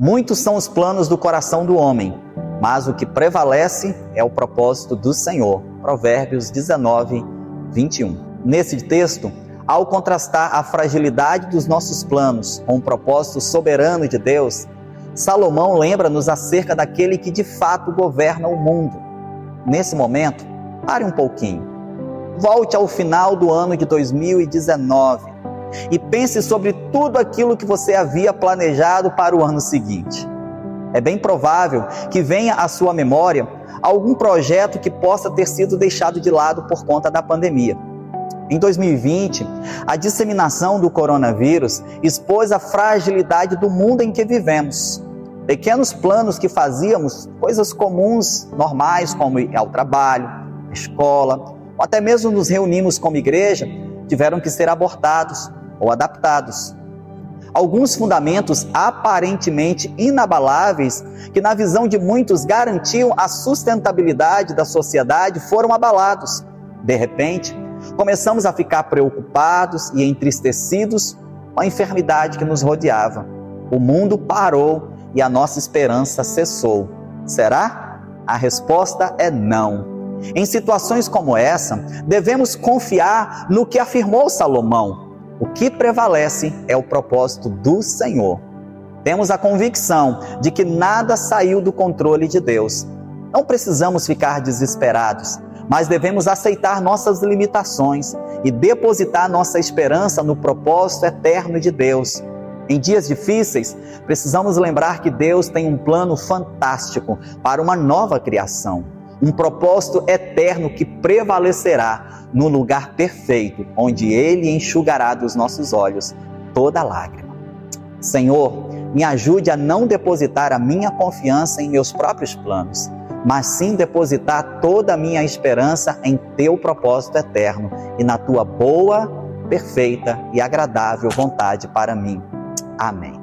Muitos são os planos do coração do homem, mas o que prevalece é o propósito do Senhor. Provérbios 19, 21. Nesse texto, ao contrastar a fragilidade dos nossos planos com o propósito soberano de Deus, Salomão lembra-nos acerca daquele que de fato governa o mundo. Nesse momento, pare um pouquinho. Volte ao final do ano de 2019 e pense sobre tudo aquilo que você havia planejado para o ano seguinte. É bem provável que venha à sua memória algum projeto que possa ter sido deixado de lado por conta da pandemia. Em 2020, a disseminação do coronavírus expôs a fragilidade do mundo em que vivemos. Pequenos planos que fazíamos, coisas comuns, normais, como ir ao trabalho, à escola, ou até mesmo nos reunimos como igreja, tiveram que ser abortados ou adaptados. Alguns fundamentos aparentemente inabaláveis, que na visão de muitos garantiam a sustentabilidade da sociedade, foram abalados. De repente, começamos a ficar preocupados e entristecidos com a enfermidade que nos rodeava. O mundo parou e a nossa esperança cessou. Será? A resposta é não. Em situações como essa, devemos confiar no que afirmou Salomão o que prevalece é o propósito do Senhor. Temos a convicção de que nada saiu do controle de Deus. Não precisamos ficar desesperados, mas devemos aceitar nossas limitações e depositar nossa esperança no propósito eterno de Deus. Em dias difíceis, precisamos lembrar que Deus tem um plano fantástico para uma nova criação, um propósito eterno que prevalecerá no lugar perfeito, onde Ele enxugará dos nossos olhos toda lágrima. Senhor, me ajude a não depositar a minha confiança em meus próprios planos, mas sim depositar toda a minha esperança em Teu propósito eterno e na Tua boa, perfeita e agradável vontade para mim. Amém.